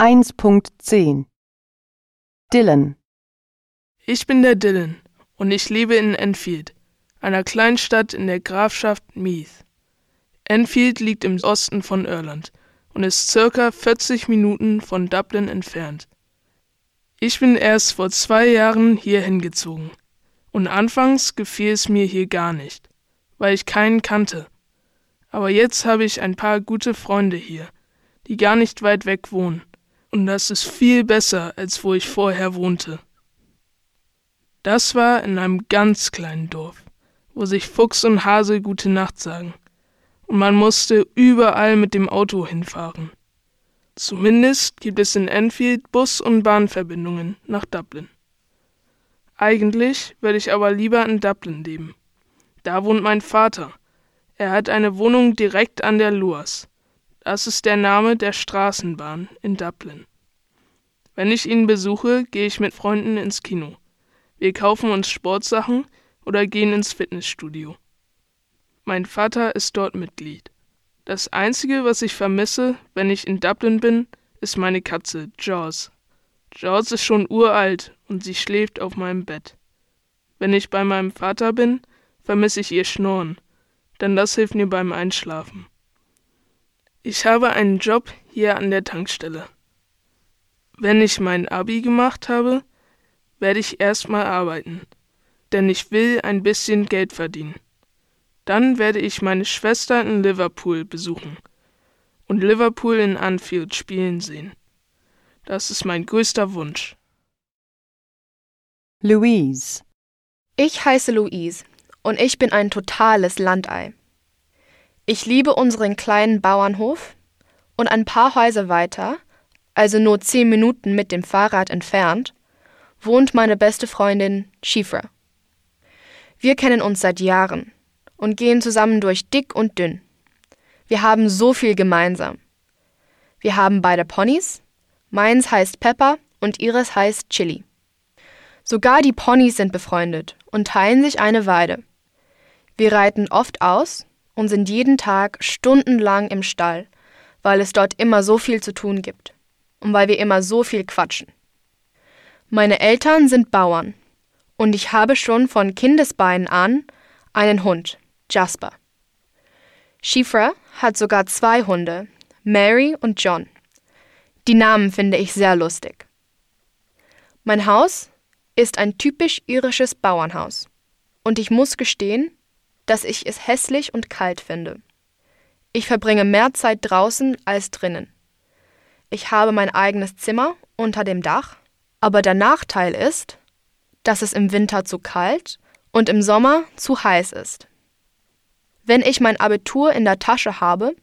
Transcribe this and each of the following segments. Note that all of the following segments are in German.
1.10 Dylan Ich bin der Dylan und ich lebe in Enfield, einer Kleinstadt in der Grafschaft Meath. Enfield liegt im Osten von Irland und ist circa 40 Minuten von Dublin entfernt. Ich bin erst vor zwei Jahren hier hingezogen und anfangs gefiel es mir hier gar nicht, weil ich keinen kannte. Aber jetzt habe ich ein paar gute Freunde hier, die gar nicht weit weg wohnen, und das ist viel besser, als wo ich vorher wohnte. Das war in einem ganz kleinen Dorf, wo sich Fuchs und Hase gute Nacht sagen, und man musste überall mit dem Auto hinfahren. Zumindest gibt es in Enfield Bus- und Bahnverbindungen nach Dublin. Eigentlich würde ich aber lieber in Dublin leben. Da wohnt mein Vater. Er hat eine Wohnung direkt an der Luas. Das ist der Name der Straßenbahn in Dublin. Wenn ich ihn besuche, gehe ich mit Freunden ins Kino. Wir kaufen uns Sportsachen oder gehen ins Fitnessstudio. Mein Vater ist dort Mitglied. Das Einzige, was ich vermisse, wenn ich in Dublin bin, ist meine Katze, Jaws. Jaws ist schon uralt und sie schläft auf meinem Bett. Wenn ich bei meinem Vater bin, vermisse ich ihr Schnurren, denn das hilft mir beim Einschlafen. Ich habe einen Job hier an der Tankstelle. Wenn ich mein Abi gemacht habe, werde ich erstmal arbeiten, denn ich will ein bisschen Geld verdienen. Dann werde ich meine Schwester in Liverpool besuchen und Liverpool in Anfield spielen sehen. Das ist mein größter Wunsch. Louise Ich heiße Louise und ich bin ein totales Landei. Ich liebe unseren kleinen Bauernhof und ein paar Häuser weiter, also nur zehn Minuten mit dem Fahrrad entfernt, wohnt meine beste Freundin Shifra. Wir kennen uns seit Jahren und gehen zusammen durch dick und dünn. Wir haben so viel gemeinsam. Wir haben beide Ponys. Meins heißt Pepper und ihres heißt Chili. Sogar die Ponys sind befreundet und teilen sich eine Weide. Wir reiten oft aus und sind jeden Tag stundenlang im Stall, weil es dort immer so viel zu tun gibt und weil wir immer so viel quatschen. Meine Eltern sind Bauern und ich habe schon von Kindesbeinen an einen Hund, Jasper. Shifra hat sogar zwei Hunde, Mary und John. Die Namen finde ich sehr lustig. Mein Haus ist ein typisch irisches Bauernhaus. Und ich muss gestehen, dass ich es hässlich und kalt finde. Ich verbringe mehr Zeit draußen als drinnen. Ich habe mein eigenes Zimmer unter dem Dach, aber der Nachteil ist, dass es im Winter zu kalt und im Sommer zu heiß ist. Wenn ich mein Abitur in der Tasche habe,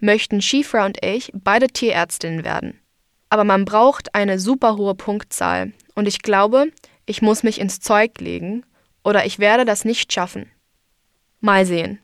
möchten Shifra und ich beide Tierärztinnen werden. Aber man braucht eine super hohe Punktzahl und ich glaube, ich muss mich ins Zeug legen oder ich werde das nicht schaffen. Mal sehen.